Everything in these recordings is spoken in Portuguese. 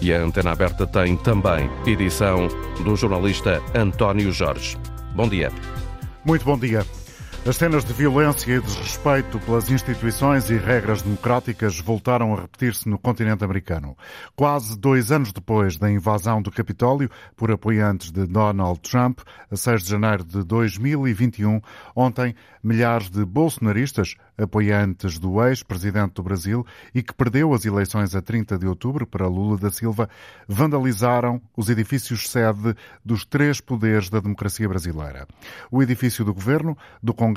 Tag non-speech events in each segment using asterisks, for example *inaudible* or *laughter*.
E a Antena Aberta tem também edição do jornalista António Jorge. Bom dia. Muito bom dia. As cenas de violência e desrespeito pelas instituições e regras democráticas voltaram a repetir-se no continente americano. Quase dois anos depois da invasão do Capitólio por apoiantes de Donald Trump, a 6 de janeiro de 2021, ontem milhares de bolsonaristas, apoiantes do ex-presidente do Brasil e que perdeu as eleições a 30 de outubro para Lula da Silva, vandalizaram os edifícios sede dos três poderes da democracia brasileira. O edifício do governo, do Congresso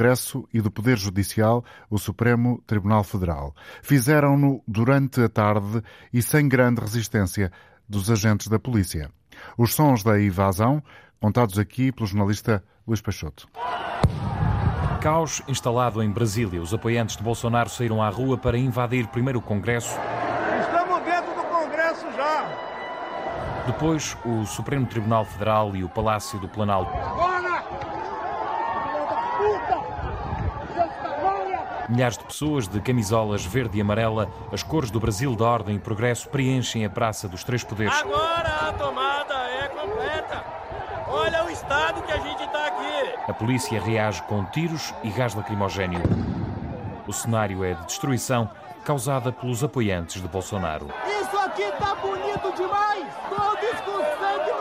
e do Poder Judicial, o Supremo Tribunal Federal. Fizeram-no durante a tarde e sem grande resistência dos agentes da polícia. Os sons da invasão, contados aqui pelo jornalista Luís Peixoto caos instalado em Brasília. Os apoiantes de Bolsonaro saíram à rua para invadir primeiro o Congresso. Estamos dentro do Congresso já. Depois, o Supremo Tribunal Federal e o Palácio do Planalto. Milhares de pessoas de camisolas verde e amarela, as cores do Brasil da Ordem e Progresso, preenchem a Praça dos Três Poderes. Agora a tomada é completa. Olha o estado que a gente está aqui. A polícia reage com tiros e gás lacrimogéneo. O cenário é de destruição causada pelos apoiantes de Bolsonaro. Isso aqui está bonito demais! Todos com sangue!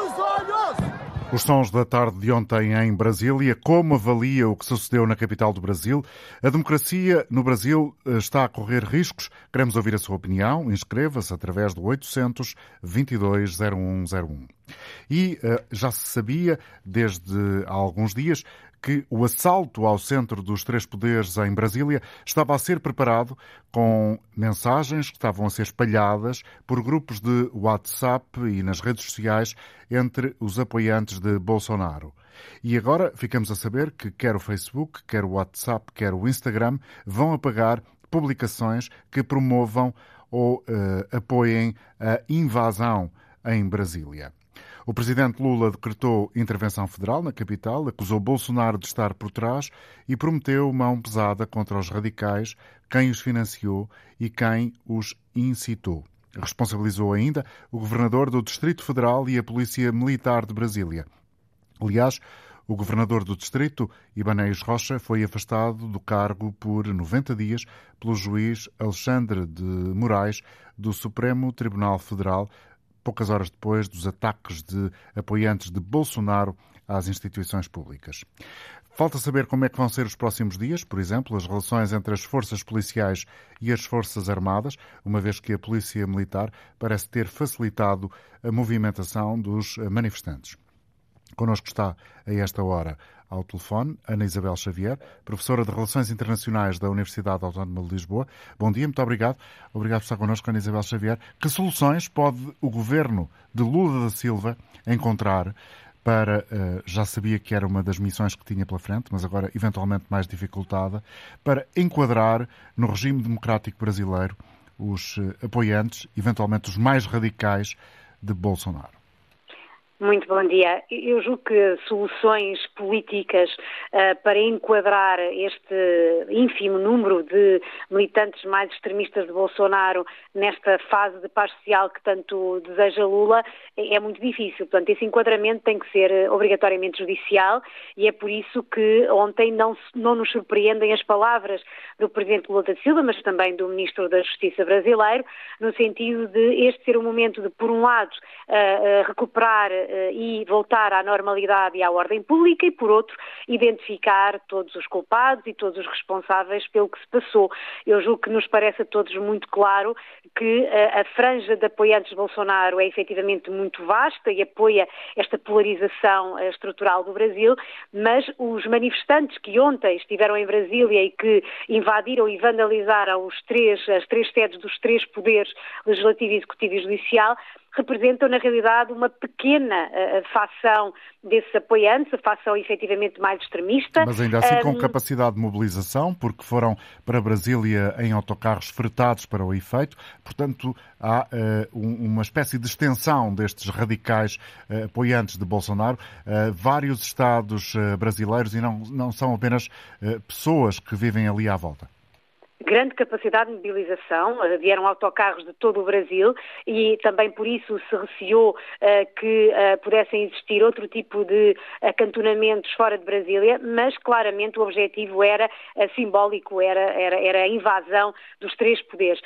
Os sons da tarde de ontem em Brasília, como avalia o que sucedeu na capital do Brasil? A democracia no Brasil eh, está a correr riscos? Queremos ouvir a sua opinião. Inscreva-se através do 800 22 0101. E uh, já se sabia desde há alguns dias que o assalto ao centro dos três poderes em Brasília estava a ser preparado com mensagens que estavam a ser espalhadas por grupos de WhatsApp e nas redes sociais entre os apoiantes de Bolsonaro. E agora ficamos a saber que quer o Facebook, quer o WhatsApp, quer o Instagram vão apagar publicações que promovam ou uh, apoiem a invasão em Brasília. O presidente Lula decretou intervenção federal na capital, acusou Bolsonaro de estar por trás e prometeu mão pesada contra os radicais, quem os financiou e quem os incitou. Responsabilizou ainda o governador do Distrito Federal e a Polícia Militar de Brasília. Aliás, o governador do distrito, Ibanez Rocha, foi afastado do cargo por 90 dias pelo juiz Alexandre de Moraes do Supremo Tribunal Federal poucas horas depois dos ataques de apoiantes de Bolsonaro às instituições públicas. Falta saber como é que vão ser os próximos dias, por exemplo, as relações entre as forças policiais e as forças armadas, uma vez que a polícia militar parece ter facilitado a movimentação dos manifestantes. Connosco está a esta hora ao telefone Ana Isabel Xavier, professora de Relações Internacionais da Universidade Autónoma de Lisboa. Bom dia, muito obrigado. Obrigado por estar connosco, Ana Isabel Xavier. Que soluções pode o governo de Lula da Silva encontrar para, eh, já sabia que era uma das missões que tinha pela frente, mas agora eventualmente mais dificultada, para enquadrar no regime democrático brasileiro os eh, apoiantes, eventualmente os mais radicais de Bolsonaro? Muito bom dia. Eu julgo que soluções políticas uh, para enquadrar este ínfimo número de militantes mais extremistas de Bolsonaro nesta fase de paz social que tanto deseja Lula é, é muito difícil. Portanto, esse enquadramento tem que ser eh, obrigatoriamente judicial e é por isso que ontem não, não nos surpreendem as palavras do Presidente Lula da Silva, mas também do Ministro da Justiça brasileiro, no sentido de este ser o momento de, por um lado, uh, uh, recuperar e voltar à normalidade e à ordem pública e, por outro, identificar todos os culpados e todos os responsáveis pelo que se passou. Eu julgo que nos parece a todos muito claro que eh, a franja de apoiantes de Bolsonaro é efetivamente muito vasta e apoia esta polarização eh, estrutural do Brasil, mas os manifestantes que ontem estiveram em Brasília e que invadiram e vandalizaram os três, as três sedes dos três poderes, legislativo, executivo e judicial, representam, na realidade, uma pequena uh, facção desses apoiantes, a facção efetivamente mais extremista. Mas ainda assim com capacidade de mobilização, porque foram para Brasília em autocarros fretados para o efeito, portanto há uh, uma espécie de extensão destes radicais uh, apoiantes de Bolsonaro, vários estados brasileiros e não, não são apenas pessoas que vivem ali à volta. Grande capacidade de mobilização, vieram autocarros de todo o Brasil e também por isso se receou que pudessem existir outro tipo de acantonamentos fora de Brasília, mas claramente o objetivo era simbólico, era, era, era a invasão dos três poderes.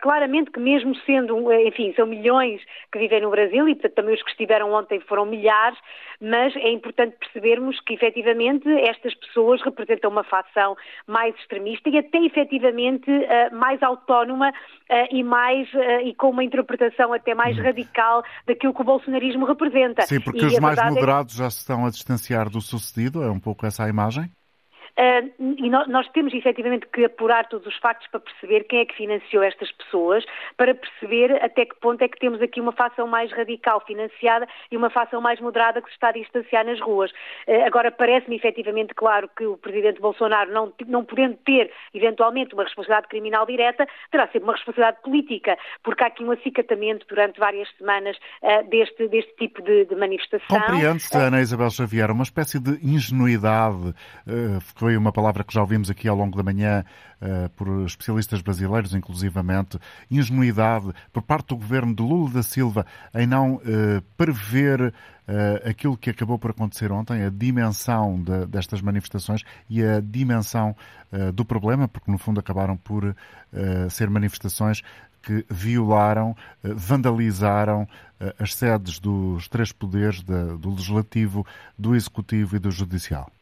Claramente que mesmo sendo, enfim, são milhões que vivem no Brasil e portanto, também os que estiveram ontem foram milhares, mas é importante percebermos que efetivamente estas pessoas representam uma facção mais extremista e até efetivamente uh, mais autónoma uh, e mais uh, e com uma interpretação até mais radical daquilo que o bolsonarismo representa. Sim, porque e os mais é moderados é... já se estão a distanciar do sucedido, é um pouco essa a imagem? Uh, e nós, nós, temos efetivamente que apurar todos os factos para perceber quem é que financiou estas pessoas, para perceber até que ponto é que temos aqui uma facção mais radical financiada e uma facção mais moderada que se está a distanciar nas ruas. Uh, agora, parece-me efetivamente claro que o Presidente Bolsonaro, não, não podendo ter eventualmente uma responsabilidade criminal direta, terá sempre uma responsabilidade política, porque há aqui um acicatamento durante várias semanas uh, deste, deste tipo de, de manifestação. Compreende-se, Ana Isabel Xavier, uma espécie de ingenuidade. Uh, foi uma palavra que já ouvimos aqui ao longo da manhã uh, por especialistas brasileiros, inclusivamente, ingenuidade por parte do governo de Lula da Silva em não uh, prever uh, aquilo que acabou por acontecer ontem, a dimensão de, destas manifestações e a dimensão do problema, porque no fundo acabaram por ser manifestações que violaram, vandalizaram as sedes dos três poderes, do Legislativo, do Executivo e do Judicial.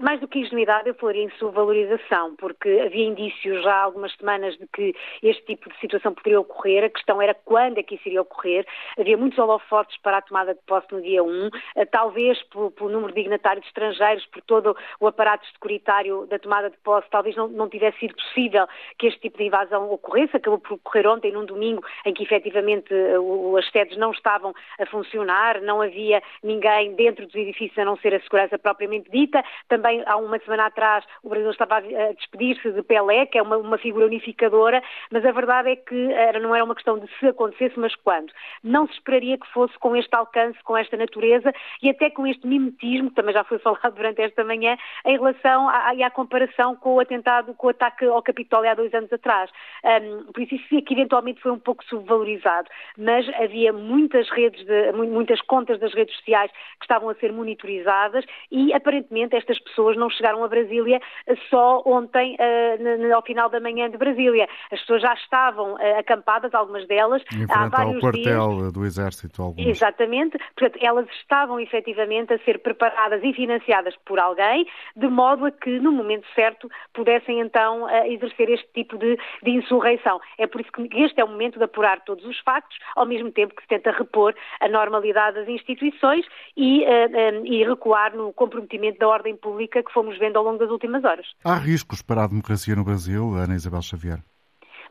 Mais do que ingenuidade, eu falaria em sua valorização, porque havia indícios já há algumas semanas de que este tipo de situação poderia ocorrer. A questão era quando é que isso iria ocorrer. Havia muitos holofotes para a tomada de posse no dia 1, eh, talvez pelo, pelo número de dignatários estrangeiros, por todo o aparato securitário da tomada de posse, talvez não, não tivesse sido possível que este tipo de invasão ocorresse. Acabou por ocorrer ontem, num domingo, em que efetivamente eh, as sedes não estavam a funcionar, não havia ninguém dentro dos edifícios a não ser a segurança propriamente dita. Também também há uma semana atrás o Brasil estava a despedir-se de Pelé, que é uma, uma, figura unificadora, mas a verdade é que era, não era uma questão de se acontecesse, mas quando. Não se esperaria que fosse com este alcance, com esta natureza e até com este mimetismo, que também já foi *laughs* falado durante esta manhã, em relação à, à comparação com o atentado, com o ataque ao Capitólio há dois anos atrás. Um, por isso, isso aqui eventualmente foi um pouco subvalorizado, mas havia muitas redes, de, muitas contas das redes sociais que estavam a ser monitorizadas e aparentemente estas pessoas pessoas não chegaram a Brasília eh, só ontem, uh, ao final da manhã de Brasília. As pessoas já estavam uh, acampadas, algumas delas, em há vários ao quartel dias. do Exército. Alguns. Exatamente. Portanto, elas estavam efetivamente a ser preparadas e financiadas por alguém, de modo a que, no momento certo, pudessem então exercer este tipo de, de insurreição. É por isso que este é o momento de apurar todos os factos, ao mesmo tempo que se tenta repor a normalidade das instituições e, e recuar no comprometimento da ordem pública pública que fomos vendo ao longo das últimas horas. Há riscos para a democracia no Brasil, Ana Isabel Xavier?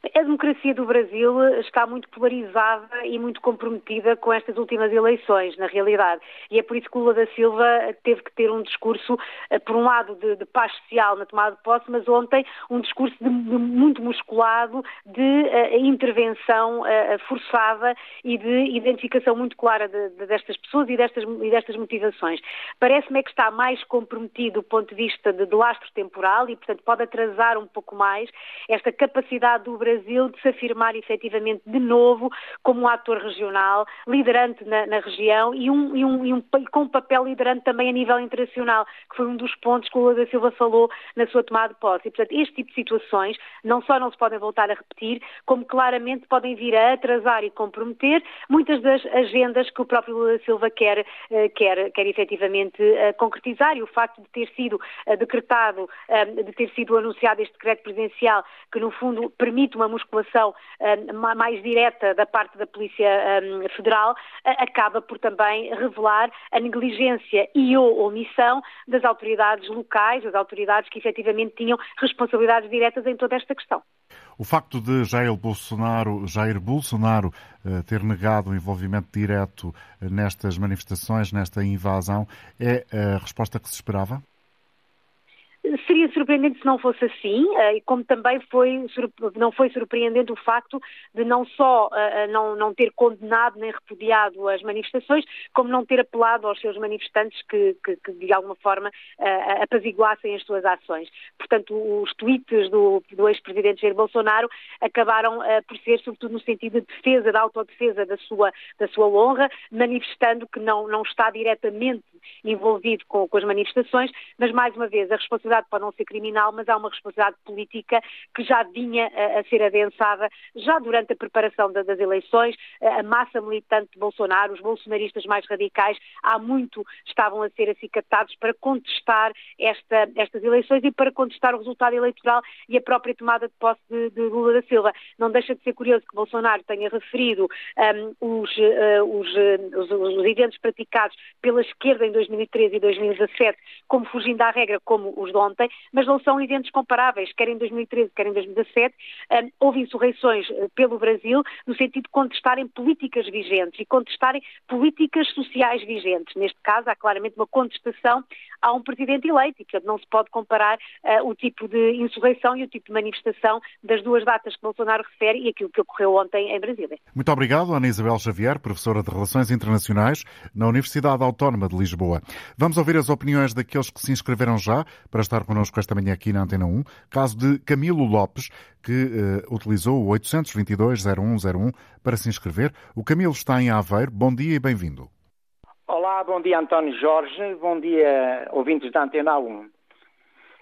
A democracia do Brasil está muito polarizada e muito comprometida com estas últimas eleições, na realidade. E é por isso que Lula da Silva teve que ter um discurso, eh, por um lado, de, de paz social na tomada de posse, mas ontem um discurso de, de muito musculado de uh, intervenção uh, forçada e de identificação muito clara de, destas pessoas e destas, e destas motivações. Parece-me é que está mais comprometido do ponto de vista de, de lastro temporal e, portanto, pode atrasar um pouco mais esta capacidade do Brasil Brasil de se afirmar efetivamente de novo como um ator regional, liderante na, na região e, um, e, um, e um, com um papel liderante também a nível internacional, que foi um dos pontos que o Lula da Silva falou na sua tomada de posse. E, portanto, este tipo de situações não só não se podem voltar a repetir, como claramente podem vir a atrasar e comprometer muitas das agendas que o próprio Lula da Silva quer, eh, quer, quer efetivamente eh, concretizar e o facto de ter sido eh, decretado, de ter sido anunciado este decreto presidencial que no fundo permite uma musculação um, mais direta da parte da Polícia um, Federal, uh, acaba por também revelar a negligência e ou omissão das autoridades locais, das autoridades que efetivamente tinham responsabilidades diretas em toda esta questão. O facto de Jair Bolsonaro, Jair Bolsonaro ter negado o envolvimento direto nestas manifestações, nesta invasão, é a resposta que se esperava? Seria surpreendente se não fosse assim, eh, e como também foi, não foi surpreendente o facto de não só eh, não, não ter condenado nem repudiado as manifestações, como não ter apelado aos seus manifestantes que, que, que de alguma forma apaziguassem as suas ações. Portanto, os tweets do, do ex-presidente Jair Bolsonaro acabaram por ser, sobretudo, no sentido de defesa, da autodefesa da sua, da sua honra, manifestando que não, não está diretamente envolvido com, com as manifestações, mas mais uma vez a responsabilidade pode não ser criminal, mas há uma responsabilidade política que já vinha a, ser adensada já durante a preparação da, das eleições. A massa militante de Bolsonaro, os bolsonaristas mais radicais, há muito estavam a ser acicatados para contestar esta, estas eleições e para contestar o resultado eleitoral e a própria tomada de posse de, de Lula da Silva. Não deixa de ser curioso que Bolsonaro tenha referido um, os, uh, os, uh, os, os eventos praticados pela esquerda em 2013 e 2017 como fugindo à regra, como os ontem, mas não são eventos comparáveis, quer em 2013, quer em 2017. Um, houve insurreições uh, pelo Brasil no sentido de contestarem políticas vigentes e contestarem políticas sociais vigentes. Neste caso, há claramente uma contestação a um presidente eleito e, portanto, não se pode comparar uh, o tipo de insurreição e o tipo de manifestação das duas datas que Bolsonaro refere e aquilo que ocorreu ontem em Brasília. Muito obrigado, Ana Isabel Xavier, professora de Relações Internacionais na Universidade Autónoma de Lisboa. Vamos ouvir as opiniões daqueles que se inscreveram já para estar connosco esta manhã aqui na Antena 1. Caso de Camilo Lopes, que uh, utilizou o 822-0101 para se inscrever. O Camilo está em Aveiro. Bom dia e bem-vindo. Olá, bom dia António Jorge, bom dia ouvintes da Antena 1. Uh,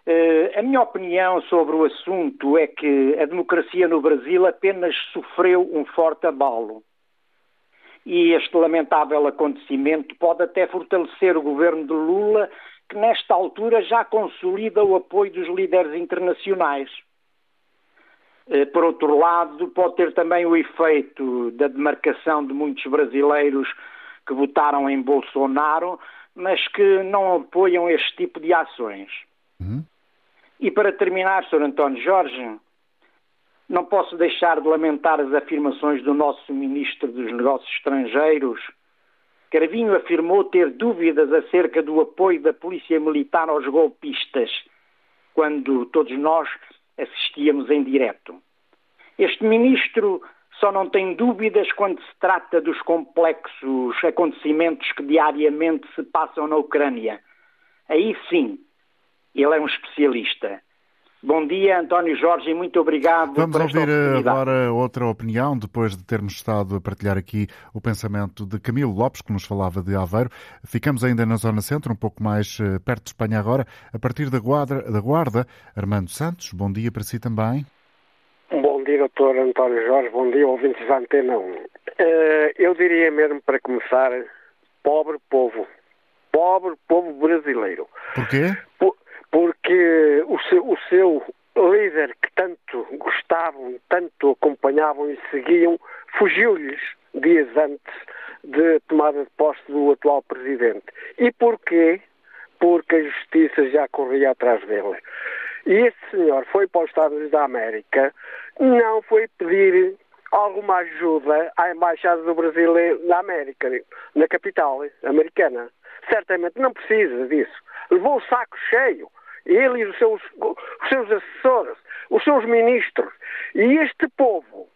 eh, a minha opinião sobre o assunto é que a democracia no Brasil apenas sofreu um forte abalo e este lamentável acontecimento pode até fortalecer o governo de Lula, que nesta altura já consolida o apoio dos líderes internacionais. Eh, por outro lado, pode ter também o efeito da demarcação de muitos brasileiros que votaram em Bolsonaro, mas que não apoiam este tipo de ações. Uhum. E para terminar, Sr. António Jorge, não posso deixar de lamentar as afirmações do nosso Ministro dos Negócios Estrangeiros. Caravinho afirmou ter dúvidas acerca do apoio da Polícia Militar aos golpistas, quando todos nós assistíamos em direto. Este Ministro só não tem dúvidas quando se trata dos complexos acontecimentos que diariamente se passam na Ucrânia. Aí sim, ele é um especialista. Bom dia, António Jorge, e muito obrigado. Vamos ouvir agora outra opinião, depois de termos estado a partilhar aqui o pensamento de Camilo Lopes, que nos falava de Aveiro. Ficamos ainda na Zona Centro, um pouco mais eh, perto de Espanha agora, a partir da Guarda, da Guarda. Armando Santos, bom dia para si também. Bom dia, doutor António Jorge, bom dia, ouvintes da Antena 1. Eh, eu diria mesmo, para começar, pobre povo. Pobre povo brasileiro. Porquê? Por porque o seu, o seu líder que tanto gostavam, tanto acompanhavam e seguiam, fugiu-lhes dias antes de tomada de posse do atual presidente. E porquê? Porque a justiça já corria atrás dele. E esse senhor foi para os Estados Unidos da América, não foi pedir alguma ajuda à Embaixada do Brasil na América, na capital americana. Certamente não precisa disso. Levou o saco cheio ele e os seus, os seus assessores, os seus ministros. E este povo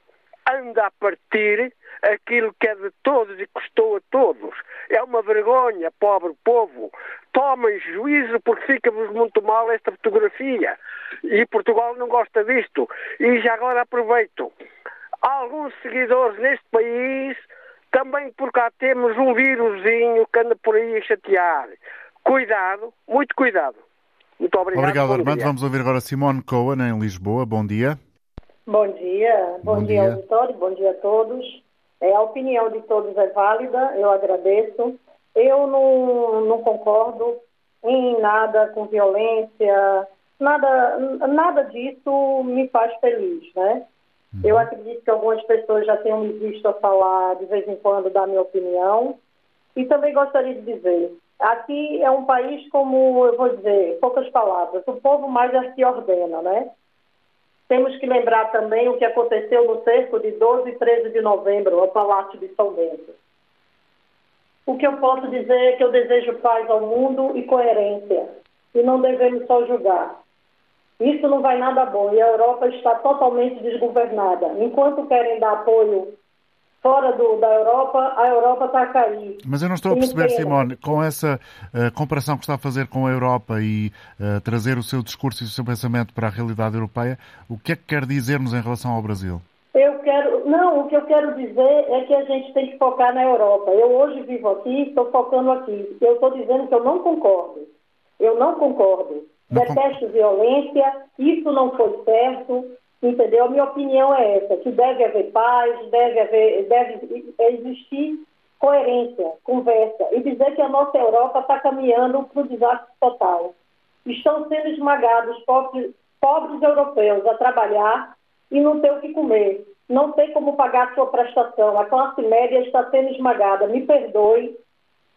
anda a partir aquilo que é de todos e custou a todos. É uma vergonha, pobre povo. Tomem juízo porque fica-vos muito mal esta fotografia. E Portugal não gosta disto. E já agora aproveito. Alguns seguidores neste país, também por cá temos um vírusinho que anda por aí a chatear. Cuidado, muito cuidado. Muito obrigado. Obrigado, Armando. Dia. Vamos ouvir agora Simone Cohen, em Lisboa. Bom dia. Bom dia. Bom, bom dia, dia, auditório. Bom dia a todos. É, a opinião de todos é válida, eu agradeço. Eu não, não concordo em nada com violência, nada, nada disso me faz feliz, né? Uhum. Eu acredito que algumas pessoas já tenham me visto a falar de vez em quando da minha opinião. E também gostaria de dizer, Aqui é um país, como eu vou dizer, poucas palavras, o povo mais é se ordena, né? Temos que lembrar também o que aconteceu no cerco de 12 e 13 de novembro, ao Palácio de São Bento. O que eu posso dizer é que eu desejo paz ao mundo e coerência. e não devemos só julgar. Isso não vai nada bom e a Europa está totalmente desgovernada. Enquanto querem dar apoio fora do, da Europa, a Europa está a cair. Mas eu não estou a perceber, Simone, com essa uh, comparação que está a fazer com a Europa e uh, trazer o seu discurso e o seu pensamento para a realidade europeia, o que é que quer dizer-nos em relação ao Brasil? Eu quero, não, o que eu quero dizer é que a gente tem que focar na Europa. Eu hoje vivo aqui, estou focando aqui. Eu estou dizendo que eu não concordo. Eu não concordo. Não Detesto violência, isso não foi certo. Entendeu? A minha opinião é essa, que deve haver paz, deve, haver, deve existir coerência, conversa, e dizer que a nossa Europa está caminhando para o desastre total. Estão sendo esmagados pobres, pobres europeus a trabalhar e não ter o que comer. Não tem como pagar sua prestação. A classe média está sendo esmagada. Me perdoe,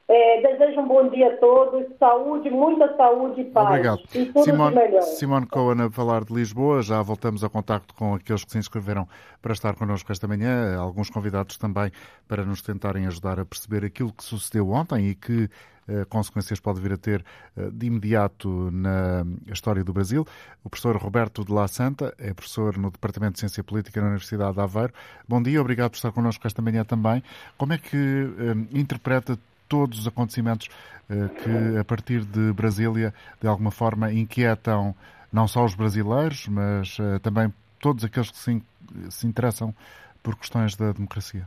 é, desejo um bom dia a todos, saúde, muita saúde e paz. Obrigado. E tudo Simone, melhor. Simone Cohen a falar de Lisboa, já voltamos a contacto com aqueles que se inscreveram para estar connosco esta manhã, alguns convidados também para nos tentarem ajudar a perceber aquilo que sucedeu ontem e que eh, consequências pode vir a ter eh, de imediato na história do Brasil. O professor Roberto de La Santa é professor no Departamento de Ciência Política na Universidade de Aveiro. Bom dia, obrigado por estar connosco esta manhã também. Como é que eh, interpreta todos os acontecimentos eh, que, a partir de Brasília, de alguma forma inquietam não só os brasileiros, mas eh, também todos aqueles que se, interessam por questões da democracia.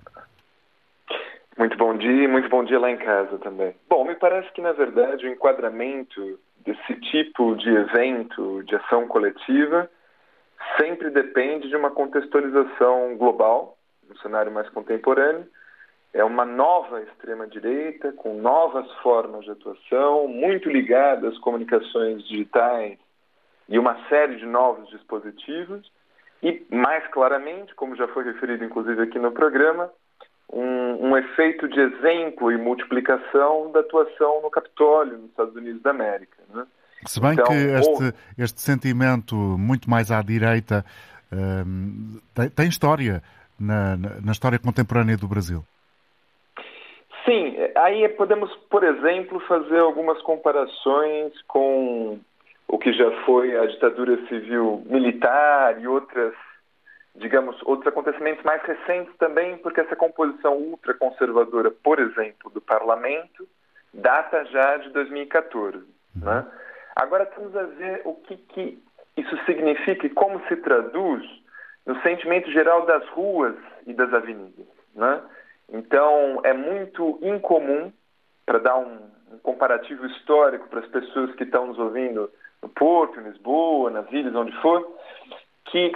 Muito bom dia muito bom dia lá em casa também. Bom, me parece que, na verdade, o enquadramento desse tipo de evento, de ação coletiva, sempre depende de uma contextualização global, no cenário mais contemporâneo, é uma nova extrema-direita, com novas formas de atuação, muito ligada às comunicações digitais e uma série de novos dispositivos, e, mais claramente, como já foi referido inclusive aqui no programa, um, um efeito de exemplo e multiplicação da atuação no Capitólio, nos Estados Unidos da América. Né? Se bem então, que este, este sentimento muito mais à direita um, tem, tem, história na, na história contemporânea do Brasil. Sim, aí podemos, por exemplo, fazer algumas comparações com o que já foi a ditadura civil militar e outras, digamos, outros acontecimentos mais recentes também, porque essa composição ultraconservadora, por exemplo, do parlamento, data já de 2014. Uhum. Né? Agora temos a ver o que, que isso significa e como se traduz no sentimento geral das ruas e das avenidas. Né? Então, é muito incomum, para dar um, um, comparativo histórico para as pessoas que estão nos ouvindo no Porto, em Lisboa, nas ilhas, onde for, que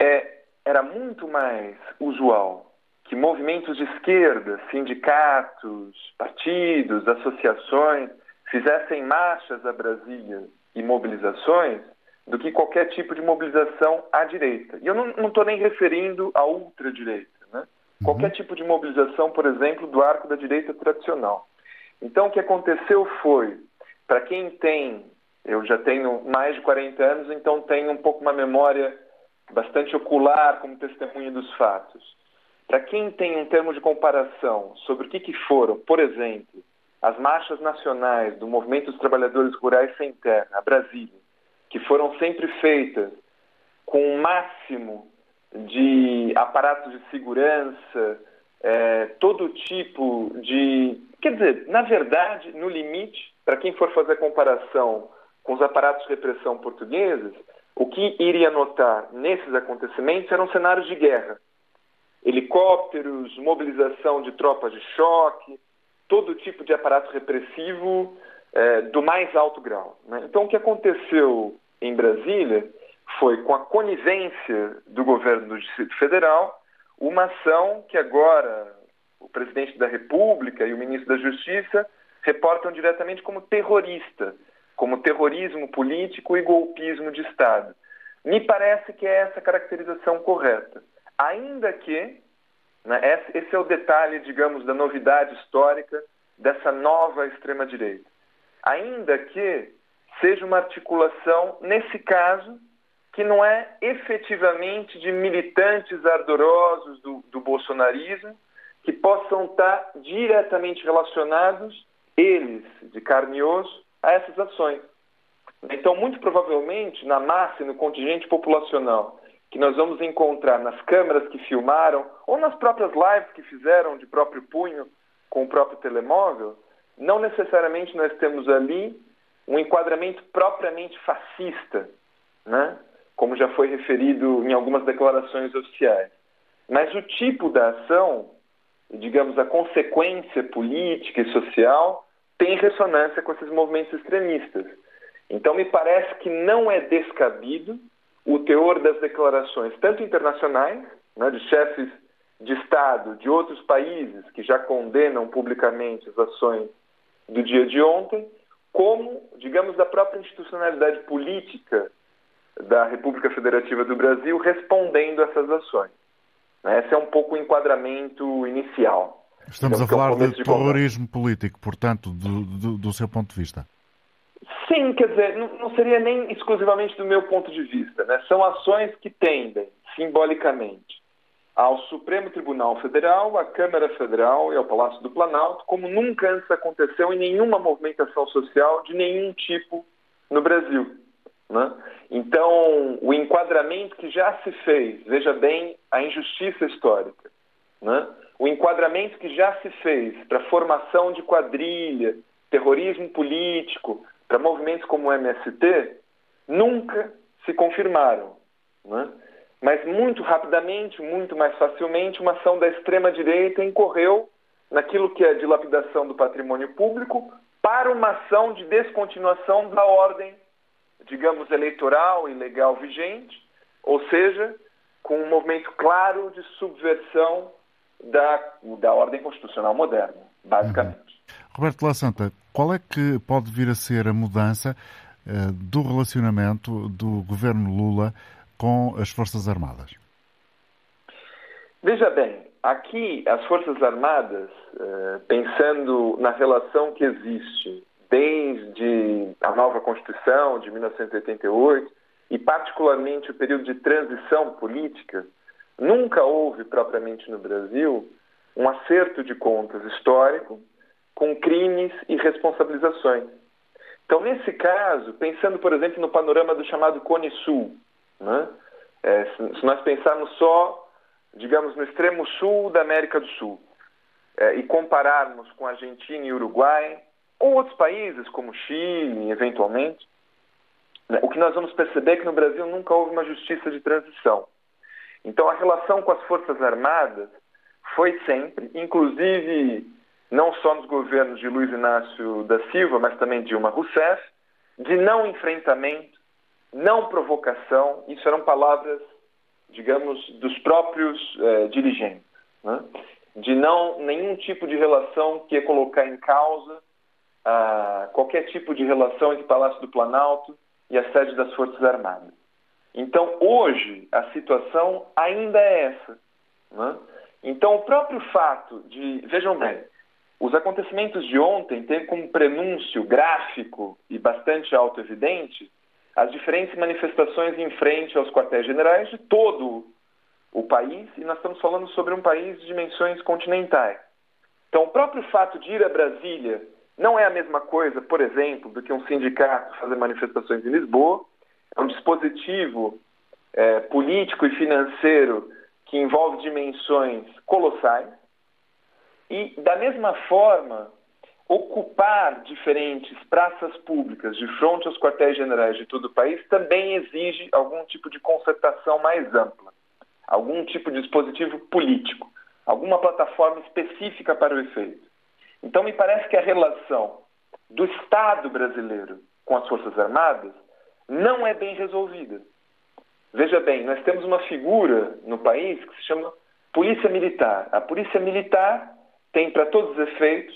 é, era muito mais usual que movimentos de esquerda, sindicatos, partidos, associações, fizessem marchas a Brasília e mobilizações do que qualquer tipo de mobilização à direita. E eu não estou nem referindo à ultradireita qualquer tipo de mobilização, por exemplo, do arco da direita tradicional. Então, o que aconteceu foi, para quem tem, eu já tenho mais de 40 anos, então tenho um pouco uma memória bastante ocular como testemunha dos fatos. Para quem tem um termo de comparação sobre o que, que foram, por exemplo, as marchas nacionais do Movimento dos Trabalhadores Rurais Sem Terra, a Brasília, que foram sempre feitas com o máximo de aparatos de segurança, é, todo tipo de. Quer dizer, na verdade, no limite, para quem for fazer a comparação com os aparatos de repressão portugueses, o que iria notar nesses acontecimentos eram cenários de guerra. Helicópteros, mobilização de tropas de choque, todo tipo de aparato repressivo é, do mais alto grau. Né? Então, o que aconteceu em Brasília foi com a conivência do governo do Distrito Federal uma ação que agora o presidente da República e o ministro da Justiça reportam diretamente como terrorista, como terrorismo político e golpismo de Estado. Me parece que é essa caracterização correta. Ainda que, né, esse é o detalhe, digamos, da novidade histórica dessa nova extrema-direita. Ainda que seja uma articulação, nesse caso, que não é efetivamente de militantes ardorosos do, do bolsonarismo que possam estar diretamente relacionados, eles, de carne e osso, a essas ações. Então, muito provavelmente, na massa e no contingente populacional que nós vamos encontrar nas câmeras que filmaram ou nas próprias lives que fizeram de próprio punho com o próprio telemóvel, não necessariamente nós temos ali um enquadramento propriamente fascista, né? Como já foi referido em algumas declarações oficiais. Mas o tipo da ação, digamos, a consequência política e social, tem ressonância com esses movimentos extremistas. Então, me parece que não é descabido o teor das declarações, tanto internacionais, né, de chefes de Estado de outros países que já condenam publicamente as ações do dia de ontem, como, digamos, da própria institucionalidade política da República Federativa do Brasil respondendo a essas ações. Esse é um pouco o enquadramento inicial. Estamos a falar é um de, de terrorismo político, portanto, do, do, do, seu ponto de vista. Sim, quer dizer, não, não seria nem exclusivamente do meu ponto de vista. Né? São ações que tendem, simbolicamente, ao Supremo Tribunal Federal, à Câmara Federal e ao Palácio do Planalto, como nunca antes aconteceu em nenhuma movimentação social de nenhum tipo no Brasil. Né? Então, o enquadramento que já se fez, veja bem a injustiça histórica, né? o enquadramento que já se fez para formação de quadrilha, terrorismo político, para movimentos como o MST, nunca se confirmaram. Né? Mas muito rapidamente, muito mais facilmente, uma ação da extrema-direita incorreu naquilo que é dilapidação do patrimônio público para uma ação de descontinuação da ordem, digamos, eleitoral e legal vigente, ou seja, com um movimento claro de subversão da, da ordem constitucional moderna, basicamente. Uhum. Roberto La Santa, qual é que pode vir a ser a mudança uh, do relacionamento do governo Lula com as Forças Armadas? Veja bem, aqui as Forças Armadas, eh, pensando na relação que existe desde a nova Constituição de 1988 e particularmente o período de transição política, nunca houve propriamente no Brasil um acerto de contas histórico com crimes e responsabilizações. Então, nesse caso, pensando, por exemplo, no panorama do chamado Cone Sul, né? É, se, nós pensarmos só, digamos, no extremo sul da América do Sul é, e compararmos com Argentina e Uruguai, ou outros países como Chile, eventualmente, né, o que nós vamos perceber é que no Brasil nunca houve uma justiça de transição. Então, a relação com as Forças Armadas foi sempre, inclusive não só nos governos de Luiz Inácio da Silva, mas também Dilma Rousseff, de não enfrentamento, não provocação, isso eram palavras, digamos, dos próprios eh, dirigentes, né? de não nenhum tipo de relação que ia colocar em causa ah, qualquer tipo de relação entre Palácio do Planalto e a sede das Forças Armadas. Então, hoje, a situação ainda é essa. Né? Então, o próprio fato de. Vejam bem, os acontecimentos de ontem têm como prenúncio gráfico e bastante auto-evidente as diferentes manifestações em frente aos quartéis generais de todo o país, e nós estamos falando sobre um país de dimensões continentais. Então, o próprio fato de ir a Brasília não é a mesma coisa, por exemplo, do que um sindicato fazer manifestações em Lisboa. É um dispositivo é, político e financeiro que envolve dimensões colossais. E, da mesma forma, ocupar diferentes praças públicas de frente aos quartéis generais de todo o país também exige algum tipo de concertação mais ampla, algum tipo de dispositivo político, alguma plataforma específica para o efeito. Então, me parece que a relação do Estado brasileiro com as Forças Armadas não é bem resolvida. Veja bem, nós temos uma figura no país que se chama Polícia Militar. A Polícia Militar tem, para todos os efeitos,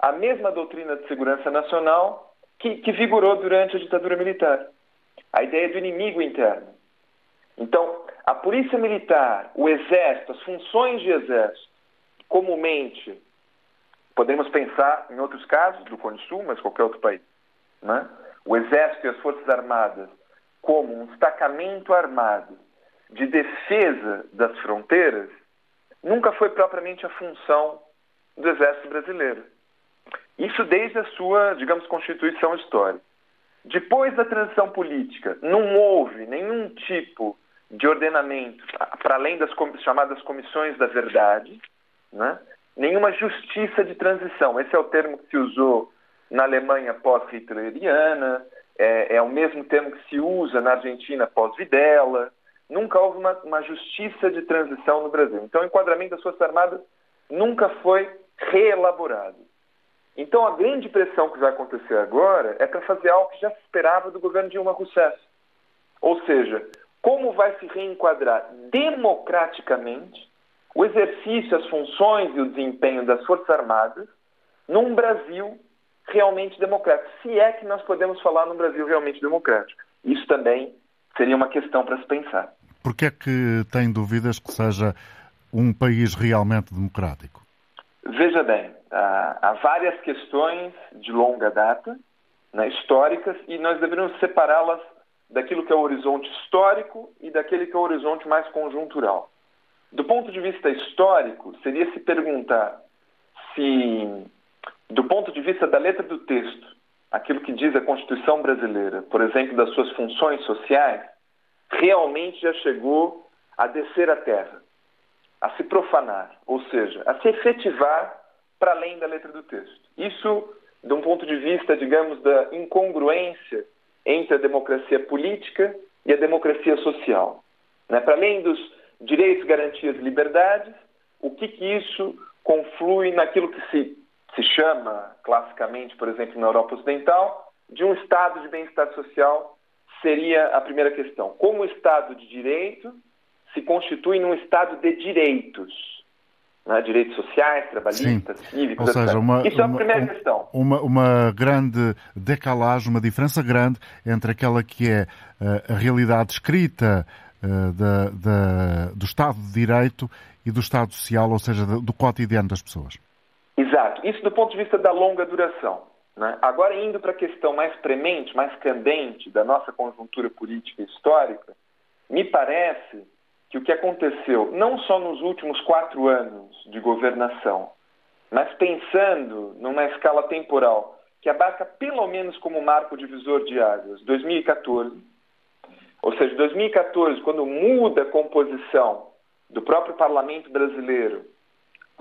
a mesma doutrina de segurança nacional que, que vigorou durante a ditadura militar. A ideia do inimigo interno. Então, a polícia militar, o exército, as funções de exército, comumente, podemos pensar em outros casos do Cone Sul, mas qualquer outro país, né? o exército e as forças armadas como um destacamento armado de defesa das fronteiras, nunca foi propriamente a função do exército brasileiro. Isso desde a sua, digamos, constituição histórica. Depois da transição política, não houve nenhum tipo de ordenamento, para além das chamadas comissões da verdade, né? Nenhuma justiça de transição. Esse é o termo que se usou na Alemanha pós-hitleriana, é, é, o mesmo termo que se usa na Argentina pós-Videla. Nunca houve uma, uma justiça de transição no Brasil. Então, o enquadramento das Forças Armadas nunca foi reelaborado. Então, a grande pressão que vai acontecer agora é para fazer algo que já se esperava do governo Dilma Rousseff. Ou seja, como vai se reenquadrar democraticamente o exercício, as funções e o desempenho das Forças Armadas num Brasil realmente democrático. Se é que nós podemos falar num Brasil realmente democrático. Isso também seria uma questão para se pensar. Por que é que tem dúvidas que seja um país realmente democrático? Veja bem, há várias questões de longa data, né, históricas, e nós deveríamos separá-las daquilo que é o horizonte histórico e daquele que é o horizonte mais conjuntural. Do ponto de vista histórico, seria se perguntar se, do ponto de vista da letra do texto, aquilo que diz a Constituição brasileira, por exemplo, das suas funções sociais, realmente já chegou a descer a terra, a se profanar, ou seja, a se efetivar para além da letra do texto. Isso, de um ponto de vista, digamos, da incongruência entre a democracia política e a democracia social. Né? Para além dos direitos, garantias e liberdades, o que, que isso conflui naquilo que se, se chama, classicamente, por exemplo, na Europa Ocidental, de um estado de bem-estar social, seria a primeira questão. Como o Estado de Direito se constitui num Estado de direitos né, direitos sociais, trabalhistas, Sim. cívicos, Ou seja, uma, Isso é a uma, primeira questão. Uma, uma grande decalagem, uma diferença grande entre aquela que é uh, a realidade escrita uh, da, da, do Estado de Direito e do Estado Social, ou seja, do, do cotidiano das pessoas. Exato. Isso do ponto de vista da longa duração. Né? Agora, indo para a questão mais premente, mais candente da nossa conjuntura política e histórica, me parece que o que aconteceu, não só nos últimos quatro anos de governação, mas pensando numa escala temporal que abarca pelo menos como marco divisor de águas 2014, ou seja, 2014, quando muda a composição do próprio parlamento brasileiro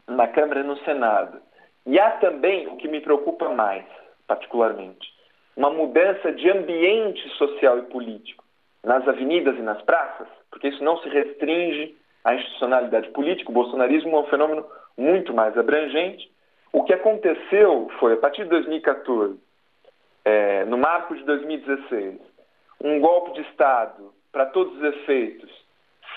na Câmara e no Senado, e há também o que me preocupa mais, particularmente, uma mudança de ambiente social e político nas avenidas e nas praças, porque isso não se restringe à institucionalidade política. O bolsonarismo é um fenômeno muito mais abrangente. O que aconteceu foi, a partir de 2014, é, no marco de 2016, um golpe de Estado, para todos os efeitos,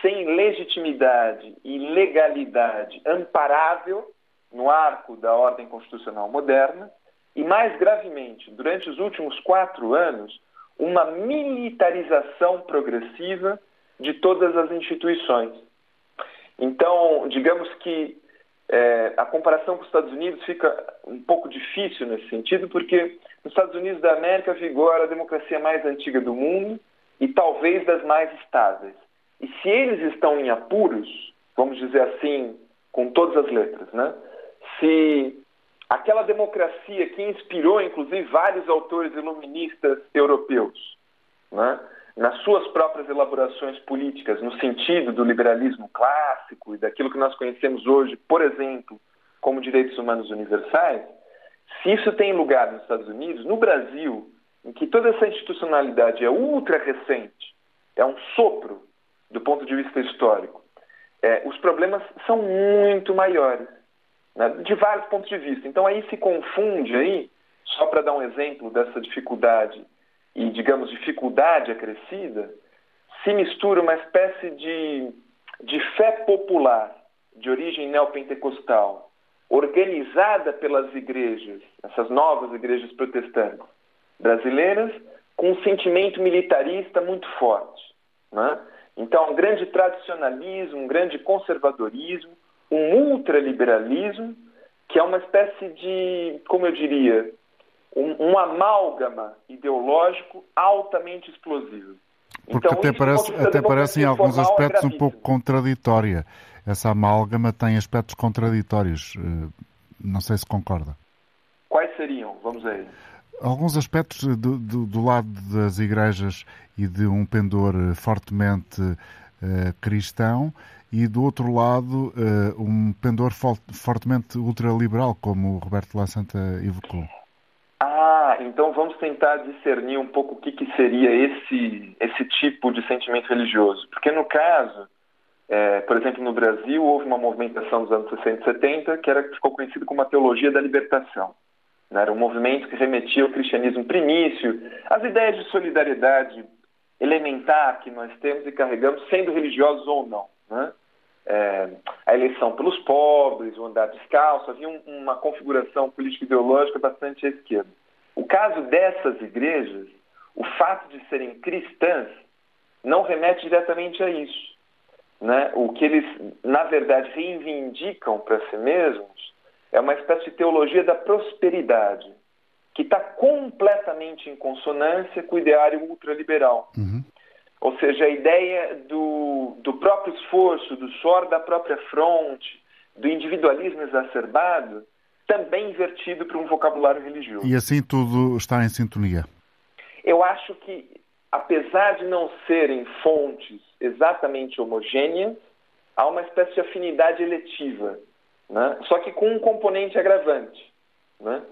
sem legitimidade e legalidade amparável no arco da ordem constitucional moderna, e mais gravemente, durante os últimos quatro anos, uma militarização progressiva de todas as instituições. Então, digamos que é, a comparação com os Estados Unidos fica um pouco difícil nesse sentido, porque nos Estados Unidos da América vigora a democracia mais antiga do mundo e talvez das mais estáveis. E se eles estão em apuros, vamos dizer assim, com todas as letras, né? se aquela democracia que inspirou, inclusive, vários autores iluministas europeus, né? Nas suas próprias elaborações políticas, no sentido do liberalismo clássico e daquilo que nós conhecemos hoje, por exemplo, como direitos humanos universais, se isso tem lugar nos Estados Unidos, no Brasil, em que toda essa institucionalidade é ultra recente, é um sopro do ponto de vista histórico, é, os problemas são muito maiores, né, de vários pontos de vista. Então aí se confunde aí, só para dar um exemplo dessa dificuldade e, digamos, dificuldade acrescida, se mistura uma espécie de, de fé popular de origem neopentecostal, organizada pelas igrejas, essas novas igrejas protestantes brasileiras, com um sentimento militarista muito forte. Né? Então, um grande tradicionalismo, um grande conservadorismo, um ultraliberalismo, que é uma espécie de, como eu diria, um, um amálgama ideológico altamente explosivo. Porque então, até parece, até parece em alguns aspectos é um pouco contraditória. Essa amálgama tem aspectos contraditórios. Eh, não sei se concorda. Quais seriam? Vamos aí. alguns aspectos do, do, do, lado das igrejas e de um pendor fortemente uh, cristão e do outro lado uh, um pendor fortemente ultraliberal, como o Roberto La Santa evocou. Então vamos tentar discernir um pouco o que, que seria esse, esse tipo de sentimento religioso. Porque no caso, é, por exemplo, no Brasil houve uma movimentação dos anos 60 e 70 que era, ficou conhecida como a teologia da libertação. Né? Era um movimento que remetia ao cristianismo primício, às ideias de solidariedade elementar que nós temos e carregamos, sendo religiosos ou não. Né? É, a eleição pelos pobres, o andar descalço, havia um, uma configuração político-ideológica bastante à esquerda. O caso dessas igrejas, o fato de serem cristãs, não remete diretamente a isso. Né? O que eles, na verdade, reivindicam para si mesmos é uma espécie de teologia da prosperidade, que está completamente em consonância com o ideário ultraliberal. Uhum. Ou seja, a ideia do, do próprio esforço, do suor da própria fronte, do individualismo exacerbado, também invertido para um vocabulário religioso. E assim tudo está em sintonia? Eu acho que, apesar de não serem fontes exatamente homogêneas, há uma espécie de afinidade eletiva, né? só que com um componente agravante, né?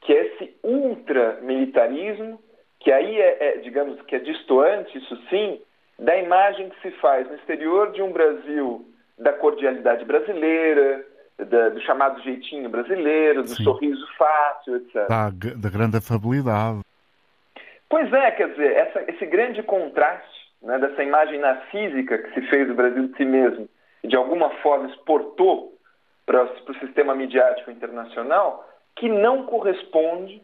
que é esse ultramilitarismo que aí é, é, digamos que é distoante, isso sim, da imagem que se faz no exterior de um Brasil da cordialidade brasileira, da, do chamado jeitinho brasileiro, do sim. sorriso fácil, etc. Da, da, grande afabilidade. Pois é, quer dizer, essa, esse grande contraste né, dessa imagem narcísica que se fez do Brasil de si mesmo e de alguma forma exportou para o sistema midiático internacional, que não corresponde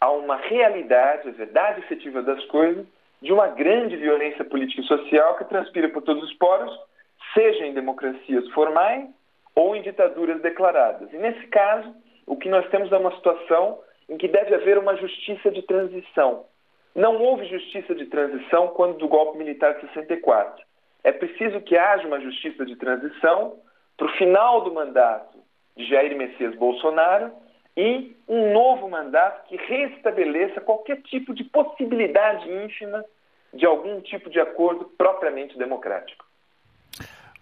a uma realidade, a verdade efetiva das coisas, de uma grande violência política e social que transpira por todos os poros, seja em democracias formais ou em ditaduras declaradas. E nesse caso, o que nós temos é uma situação em que deve haver uma justiça de transição. Não houve justiça de transição quando do golpe militar de 64. É preciso que haja uma justiça de transição para o final do mandato de Jair Messias Bolsonaro e um novo mandato que restabeleça qualquer tipo de possibilidade ínfima de algum tipo de acordo propriamente democrático.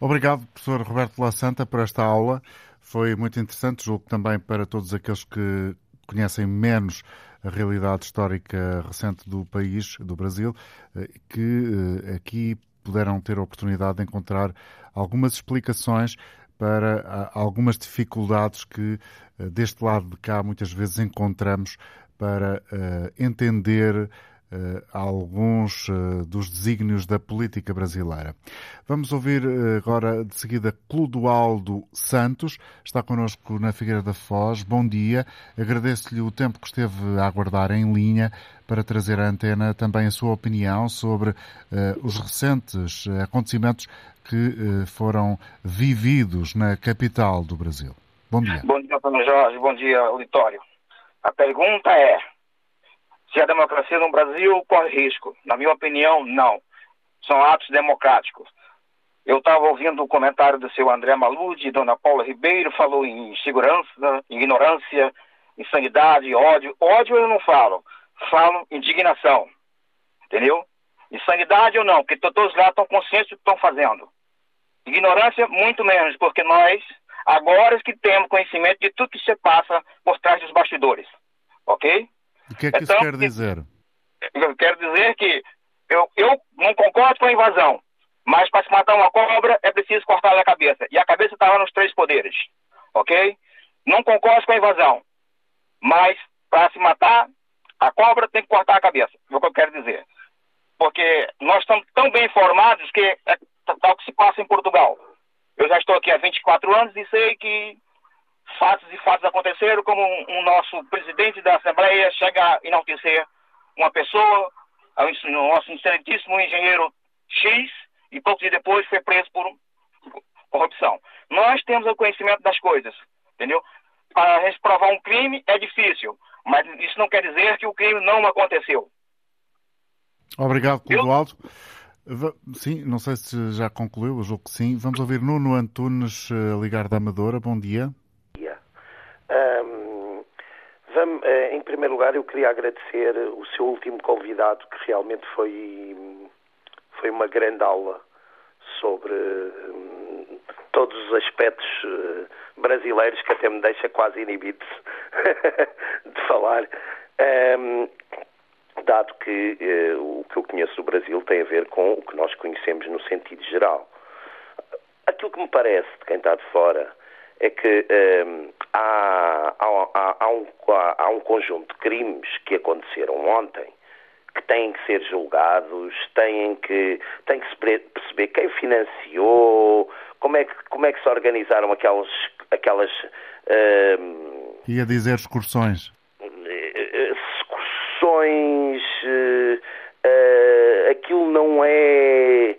Obrigado, professor Roberto La Santa, por esta aula. Foi muito interessante, julgo também para todos aqueles que conhecem menos a realidade histórica recente do país, do Brasil, eh, que eh, aqui puderam ter a oportunidade de encontrar algumas explicações para algumas dificuldades que eh, deste lado de cá muitas vezes encontramos para entender alguns uh, dos desígnios da política brasileira. Vamos ouvir agora de seguida Clodoaldo Santos, está connosco na Figueira da Foz. Bom dia, agradeço-lhe o tempo que esteve a aguardar em linha para trazer à antena também a sua opinião sobre os recentes acontecimentos que foram vividos na capital do Brasil. Bom dia. Bom dia, Antônio Jorge. Bom dia, auditório. A pergunta é: se a democracia no Brasil corre risco? Na minha opinião, não. São atos democráticos. Eu estava ouvindo o comentário do seu André Malude, Dona Paula Ribeiro, falou em segurança, ignorância, insanidade, ódio. Ódio eu não falo, falo indignação. Entendeu? Insanidade ou não, porque todos lá estão conscientes do que estão fazendo. Ignorância, muito menos, porque nós Agora que temos conhecimento de tudo que se passa por trás dos bastidores. Ok? O que é que então, isso quer dizer? Eu quero dizer que eu, eu não concordo com a invasão, mas para se matar uma cobra é preciso cortar a cabeça. E a cabeça está lá nos três poderes. Ok? Não concordo com a invasão, mas para se matar a cobra tem que cortar a cabeça. É o que eu quero dizer. Porque nós estamos tão bem informados que é tal que se passa em Portugal. Eu já estou aqui há 24 anos e sei que fatos e fatos aconteceram, como um, um nosso presidente da Assembleia chega a enaltecer uma pessoa, o nosso excelentíssimo engenheiro X, e poucos dias depois foi preso por corrupção. Nós temos o conhecimento das coisas, entendeu? Para a gente provar um crime é difícil, mas isso não quer dizer que o crime não aconteceu. Obrigado, Clodoaldo. Sim, não sei se já concluiu, eu julgo que sim. Vamos ouvir Nuno Antunes eh, ligar da Amadora. Bom dia. Um, Vamos, eh, em primeiro lugar, eu queria agradecer o seu último convidado, que realmente foi, foi uma grande aula sobre hum, todos os aspectos uh, brasileiros que até me deixa quase inibido *laughs* de falar. Um, dado que uh, o que eu conheço do Brasil tem a ver com o que nós conhecemos no sentido geral. Aquilo que me parece de quem está de fora é que um, há, há, há, um, há, um, conjunto de crimes que aconteceram ontem que têm que ser julgados, têm que, têm que se perceber quem financiou, como é que, como é que se organizaram aquelas. aquelas Ia dizer excursões. Excursões. Uh, aquilo não é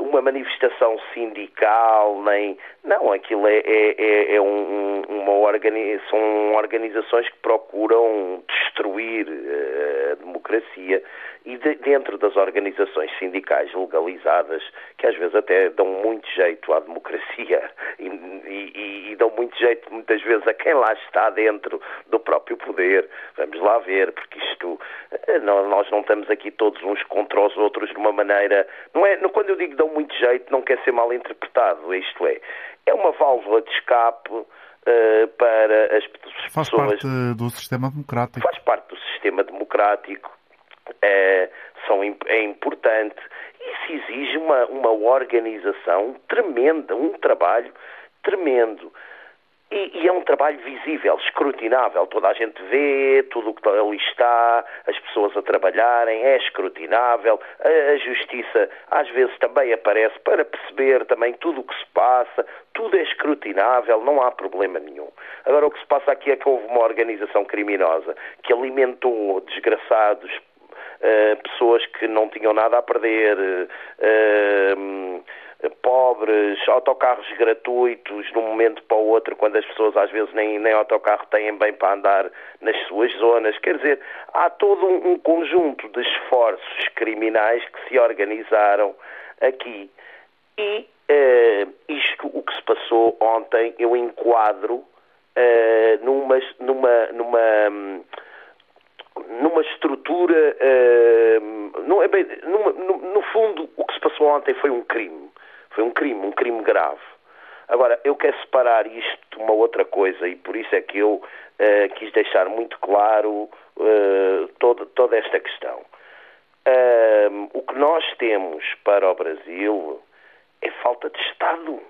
uma manifestação sindical, nem. Não, aquilo é, é, é, é um, uma organi são organizações que procuram destruir uh, a democracia e de, dentro das organizações sindicais legalizadas, que às vezes até dão muito jeito à democracia *laughs* e, e, e dão muito jeito muitas vezes a quem lá está dentro do próprio poder. Vamos lá ver, porque isto eh, nós não estamos aqui todos uns contra os outros de uma maneira. Não é, quando eu digo dão muito jeito, não quer ser mal interpretado, isto é, é uma válvula de escape uh, para as pessoas. Faz parte do sistema democrático. Faz parte do sistema democrático é, são, é importante. Isso exige uma, uma organização tremenda, um trabalho tremendo. E, e, é um trabalho visível, escrutinável. Toda a gente vê tudo o que ali está, as pessoas a trabalharem, é escrutinável. A, a, justiça às vezes também aparece para perceber também tudo o que se passa. Tudo é escrutinável, não há problema nenhum. Agora, o que se passa aqui é que houve uma organização criminosa que alimentou desgraçados uh, pessoas que não tinham nada a perder, uh, pobres, autocarros gratuitos de um momento para o outro, quando as pessoas às vezes nem, nem autocarro têm bem para andar nas suas zonas. Quer dizer, há todo um, conjunto de esforços criminais que se organizaram aqui. E uh, isto, o que se passou ontem, eu enquadro uh, numa, numa, numa numa estrutura. Uh, não é bem, numa, no, no, fundo, o que se passou ontem foi um crime. Foi um crime, um crime grave. Agora, eu quero separar isto de uma outra coisa e por isso é que eu uh, quis deixar muito claro uh, toda, toda esta questão. o que nós temos para o Brasil é falta de Estado.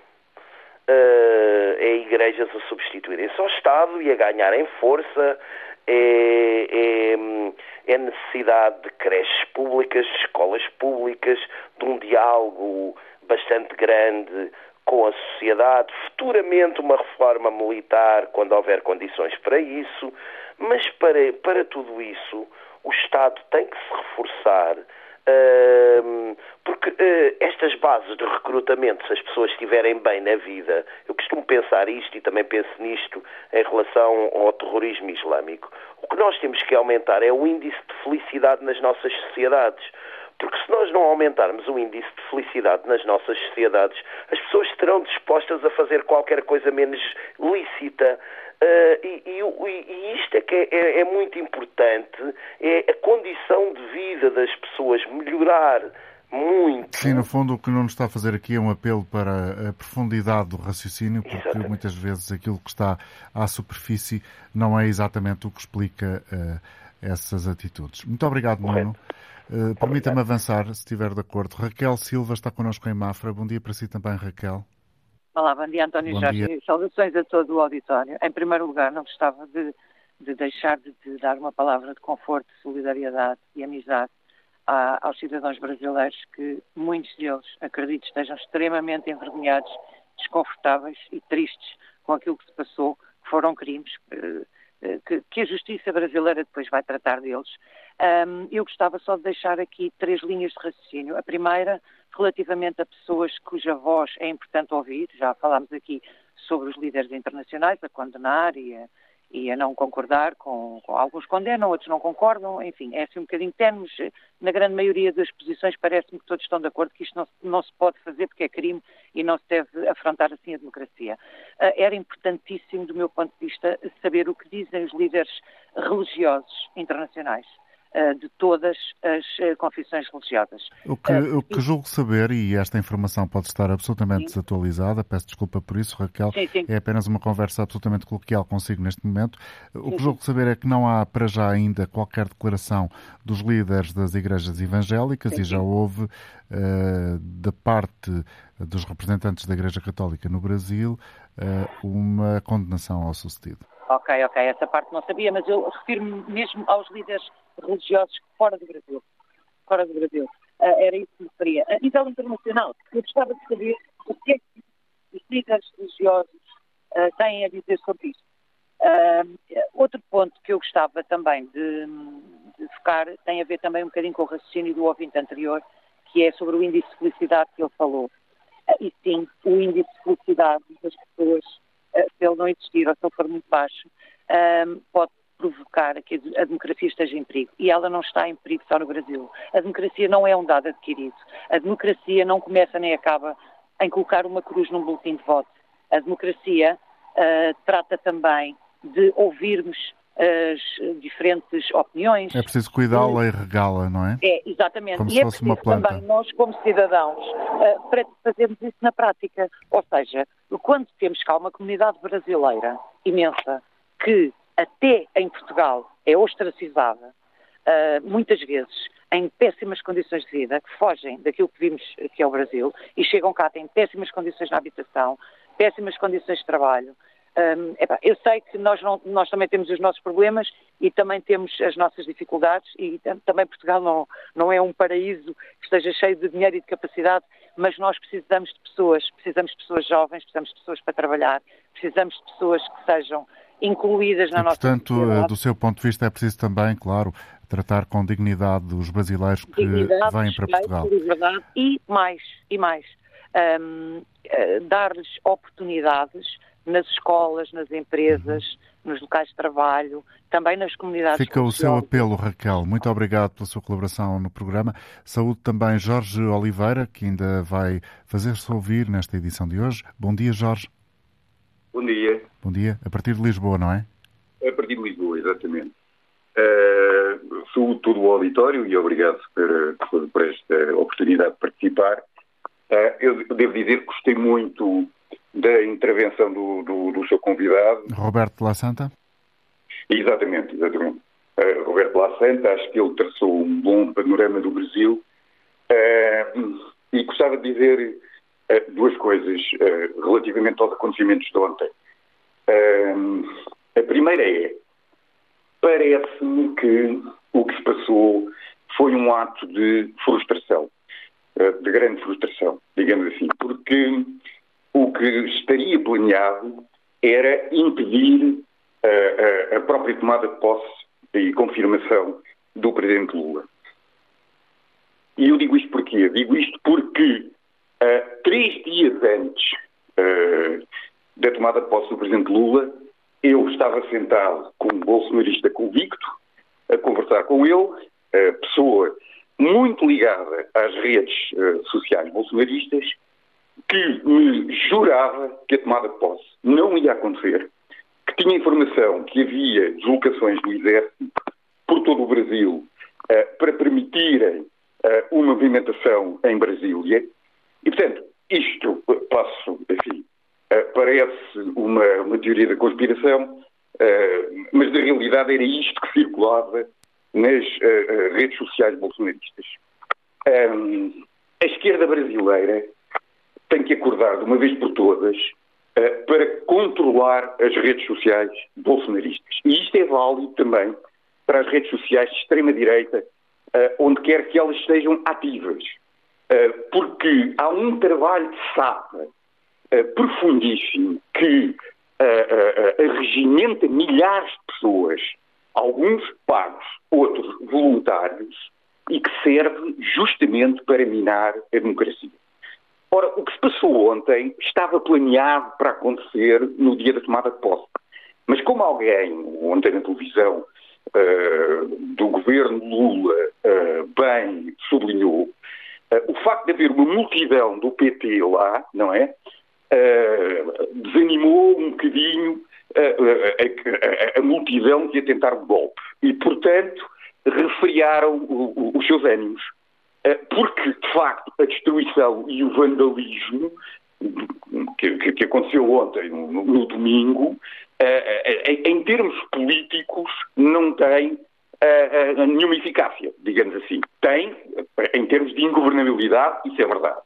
é igrejas a substituírem-se ao Estado e a ganharem força é, é, é necessidade de creches públicas, de escolas públicas, de um diálogo bastante grande com a sociedade, futuramente uma reforma militar quando houver condições para isso, mas para, para tudo isso o Estado tem que se reforçar porque uh, estas bases de recrutamento, se as pessoas estiverem bem na vida, eu costumo pensar isto e também penso nisto em relação ao terrorismo islâmico. O que nós temos que aumentar é o índice de felicidade nas nossas sociedades. Porque se nós não aumentarmos o índice de felicidade nas nossas sociedades, as pessoas estarão dispostas a fazer qualquer coisa menos lícita. Uh, e, e, e, isto é que é, é, é, muito importante, é a condição de vida das pessoas melhorar muito. Sim, no fundo o que não nos está a fazer aqui é um apelo para a profundidade do raciocínio, porque exatamente. muitas vezes aquilo que está à superfície não é exatamente o que explica uh, essas atitudes. Muito obrigado, Nuno. Uh, Permita-me avançar, se estiver de acordo. Raquel Silva está connosco em Mafra. Bom dia para si também, Raquel. Olá, bom dia, António bom Jorge. Dia. Saudações a todo o auditório. Em primeiro lugar, não gostava de, de deixar de, de, dar uma palavra de conforto, solidariedade e amizade a, aos cidadãos brasileiros que muitos deles, acredito, estejam extremamente envergonhados, desconfortáveis e tristes com aquilo que se passou, que foram crimes. Uh, que, que, a justiça brasileira depois vai tratar deles. Um, eu gostava só de deixar aqui três linhas de raciocínio. A primeira, relativamente a pessoas cuja voz é importante ouvir, já falámos aqui sobre os líderes internacionais a condenar e a, e a não concordar com, com, alguns condenam, outros não concordam, enfim, é assim um bocadinho termos, na grande maioria das posições parece-me que todos estão de acordo que isto não, não, se pode fazer porque é crime e não se deve afrontar assim a democracia. Uh, era importantíssimo, do meu ponto de vista, saber o que dizem os líderes religiosos internacionais. Eh, de todas as eh, confissões religiosas. O que, eh, o que julgo saber, e esta informação pode estar absolutamente sim. desatualizada, peço desculpa por isso, Raquel, sim, sim. é apenas uma conversa absolutamente coloquial consigo neste momento. O que julgo saber é que não há para já ainda qualquer declaração dos líderes das igrejas evangélicas e já houve uh, da parte dos representantes da Igreja Católica no Brasil uh, uma condenação ao sucedido. Ok, ok, essa parte não sabia, mas eu refiro-me mesmo aos líderes religiosos fora do Brasil. Fora do Brasil. Uh, era isso que me referia. A nível internacional, eu gostava de saber o que é que os líderes religiosos uh, têm a dizer sobre isto. Uh, outro ponto que eu gostava também de, de, focar tem a ver também um bocadinho com o raciocínio do ouvinte anterior, que é sobre o índice de felicidade que ele falou. e sim, o índice de felicidade das pessoas, se ele não existir ou se ele for muito baixo, pode provocar que a democracia esteja em perigo. E ela não está em perigo só no Brasil. A democracia não é um dado adquirido. A democracia não começa nem acaba em colocar uma cruz num boletim de voto. A democracia uh, trata também de ouvirmos as diferentes opiniões. É preciso cuidá-la e regá-la, não é? É, exatamente. Como e se é fosse uma planta. também nós, como cidadãos, uh, para fazermos isso na prática. Ou seja, quando temos cá uma comunidade brasileira imensa que até em Portugal, é ostracizada, uh, muitas vezes em péssimas condições de vida, que fogem daquilo que vimos que é o Brasil, e chegam cá, têm péssimas condições na habitação, péssimas condições de trabalho. Um, eu sei que nós, não, nós, também temos os nossos problemas e também temos as nossas dificuldades e também Portugal não, não é um paraíso que esteja cheio de dinheiro e de capacidade, mas nós precisamos de pessoas, precisamos de pessoas jovens, precisamos de pessoas para trabalhar, precisamos de pessoas que sejam incluídas na e, nossa portanto, sociedade. do seu ponto de vista, é preciso também, claro, tratar com dignidade os brasileiros que dignidade, vêm para Portugal. Liberdade e mais, e mais, um, eh, dar-lhes oportunidades nas escolas, nas empresas, uhum. nos locais de trabalho, também nas comunidades Fica o seu apelo, Raquel. Muito obrigado pela sua colaboração no programa. Saúde também Jorge Oliveira, que ainda vai fazer-se ouvir nesta edição de hoje. Bom dia, Jorge. Bom dia. Bom dia. A partir de Lisboa, não é? A partir de Lisboa, exatamente. Uh, saúde todo o auditório e obrigado por, por, por esta oportunidade de participar. Uh, eu devo dizer que gostei muito da intervenção do, do, do seu convidado. Roberto La Santa? Exatamente, exatamente. Uh, Roberto La Santa, acho que ele traçou um bom panorama do Brasil. Uh, e gostava de dizer eh, duas coisas eh, relativamente aos acontecimentos de ontem. a primeira é, parece-me que o que se passou foi um ato de frustração, eh, de grande frustração, digamos assim, porque o que estaria planeado era impedir a, a própria tomada de posse e confirmação do Presidente Lula. E eu digo isto porquê? Digo isto porque Uh, três dias antes uh, da tomada de posse do Presidente Lula, eu estava sentado com um bolsonarista convicto, a conversar com ele, uh, pessoa muito ligada às redes sociais bolsonaristas, que me jurava que a tomada de posse não ia acontecer, que tinha informação que havia deslocações do Exército por todo o Brasil para permitirem uma movimentação em Brasília e, portanto, isto passo, enfim, eh, parece uma, uma teoria da conspiração, eh, mas na realidade era isto que circulava nas eh, redes sociais bolsonaristas. A esquerda brasileira tem que acordar de uma vez por todas para controlar as redes sociais bolsonaristas. E isto é válido também para as redes sociais de extrema-direita, onde quer que elas estejam ativas. Eh, porque há um trabalho de sapa eh, profundíssimo que eh, arregimenta milhares de pessoas, alguns pagos, outros voluntários, e que serve justamente para minar a democracia. Ora, o que se passou ontem estava planeado para acontecer no dia da tomada de posse. Mas como alguém, ontem na televisão, uh, do governo Lula, uh, bem sublinhou, o facto de haver uma multidão do PT lá, não é? uh, desanimou um bocadinho a, a, a, multidão que ia tentar o golpe. E, portanto, refriaram o, o, os seus ânimos. Porque, de facto, a destruição e o vandalismo que, que aconteceu ontem, no, no domingo, em termos políticos, não tem nenhuma eficácia, digamos assim. Tem, em termos de ingovernabilidade, isso é verdade.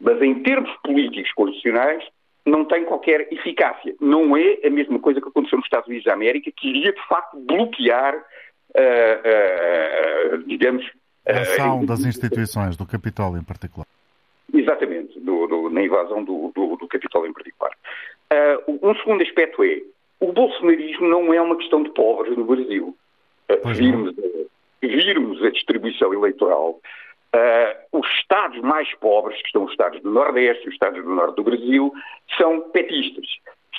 Mas em termos políticos constitucionais, não tem qualquer eficácia. Não é a mesma coisa que aconteceu nos Estados Unidos da América, que iria, de facto, bloquear, uh, digamos... A ação das instituições, do Capitólio em particular. Exatamente, do, do, na invasão do, do, do Capitólio em particular. um segundo aspecto é, o bolsonarismo não é uma questão de pobres no Brasil. Virmos, virmos a distribuição eleitoral Uh, os estados mais pobres, que são os estados do Nordeste, os estados do Norte do Brasil, são petistas.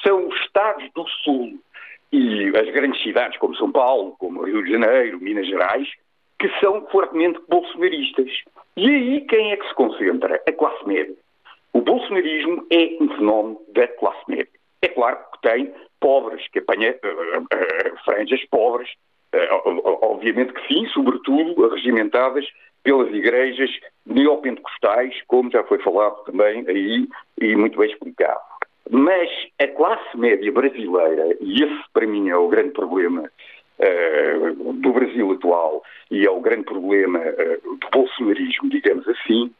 São os estados do Sul e as grandes cidades, como São Paulo, como Rio de Janeiro, Minas Gerais, que são fortemente bolsonaristas. E aí quem é que se concentra? A classe média. O bolsonarismo é um fenómeno da classe média. É claro que tem pobres, que apanha uh, uh, franjas pobres, obviamente que sim, sobretudo regimentadas pelas igrejas neopentecostais, como já foi falado também aí e muito bem explicado. Mas a classe média brasileira, e esse para mim é o grande problema uh, do Brasil atual e é o grande problema uh, do bolsonarismo, digamos assim,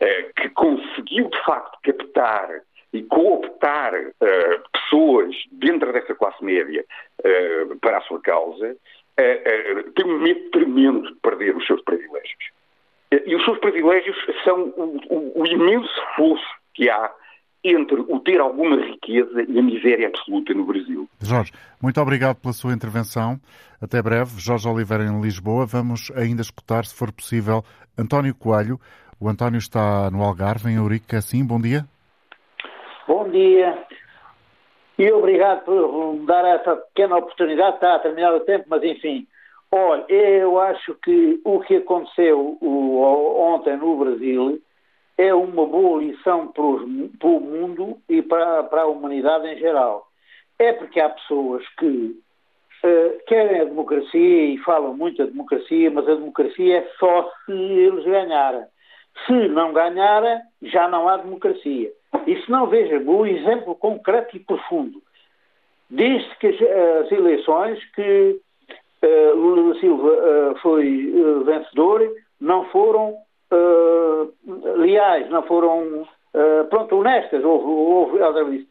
uh, que conseguiu de facto captar e cooptar pessoas dentro dessa classe média para a sua causa, tem um medo tremendo de perder os seus privilégios. E os seus privilégios são o, o, o imenso fosso que há entre o ter alguma riqueza e a miséria absoluta no Brasil. Jorge, muito obrigado pela sua intervenção. Até breve. Jorge Oliveira em Lisboa. Vamos ainda escutar, se for possível, António Coelho. O António está no Algarve, em Eurico. É assim? Bom dia. Bom dia. E obrigado por me dar essa pequena oportunidade. Está a terminar o tempo, mas enfim. Olha, eu acho que o que aconteceu ontem no Brasil é uma boa lição para, o mundo e para, para, a humanidade em geral. É porque há pessoas que uh, querem a democracia e falam muito da democracia, mas a democracia é só se eles ganharem. Se não ganharem, já não há democracia. Se não, veja, um exemplo concreto e profundo. Desde que as, as eleições que uh, Lula da Silva uh, foi uh, vencedor, não foram leais, não foram, pronto, honestas, houve, houve outra vez.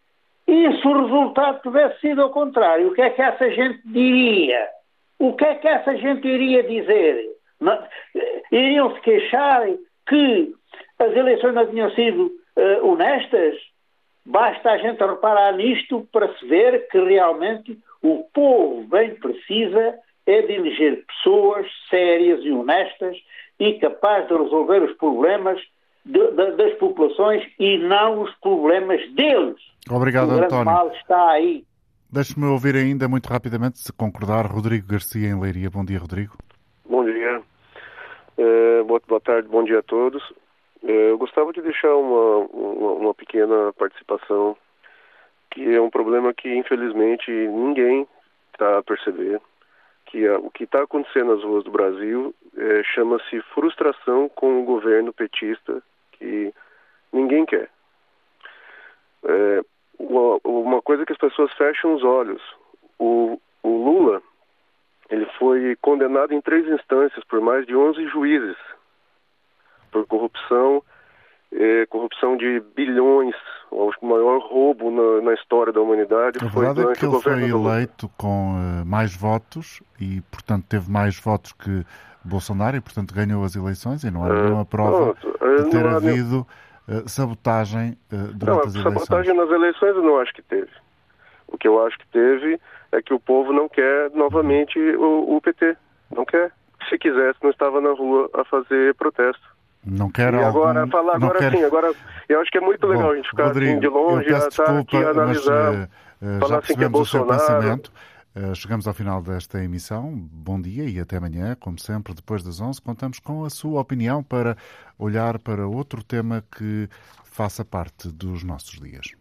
E se o resultado tivesse sido ao contrário, o que é que essa gente diria? O que é que essa gente iria dizer? iriam se queixar que as eleições não tinham sido honestas? Basta a gente reparar nisto para se ver que realmente o povo bem precisa é de eleger pessoas sérias e honestas e capazes de resolver os problemas de, de, das populações e não os problemas deles. Obrigado, o António. mal está aí. Deixe-me ouvir ainda muito rapidamente, se concordar, Rodrigo Garcia em Leiria. Bom dia, Rodrigo. Bom dia. Uh, boa, boa, tarde, bom dia a todos. Uh, eu gostava de deixar uma, uma, uma pequena participação, que é um problema que, infelizmente, ninguém está a perceber que a, o que está acontecendo nas ruas do Brasil é, chama-se frustração com o governo petista que ninguém quer. É, uma, uma, coisa que as pessoas fecham os olhos. O, o Lula ele foi condenado em três instâncias por mais de 11 juízes por corrupção é, corrupção de bilhões, o maior roubo na, na história da humanidade. A foi verdade é que ele foi eleito com uh, mais votos e, portanto, teve mais votos que Bolsonaro e, portanto, ganhou as eleições e não há nenhuma prova de ter havido uh, sabotagem uh, durante não, as eleições. Sabotagem nas eleições eu não acho que teve. O que eu acho que teve é que o povo não quer novamente o, o PT. Não quer. Se quisesse, não estava na rua a fazer protesto. Não quero. E agora, algum... falar agora quero... sim, agora eu acho que é muito legal Bom, a gente ficar Rodrigo, assim de longe, eu peço estar aqui analisando. Mas, uh, falar já assim que é o seu pensamento. Uh, chegamos ao final desta emissão. Bom dia e até amanhã. Como sempre, depois das 11, contamos com a sua opinião para olhar para outro tema que faça parte dos nossos dias.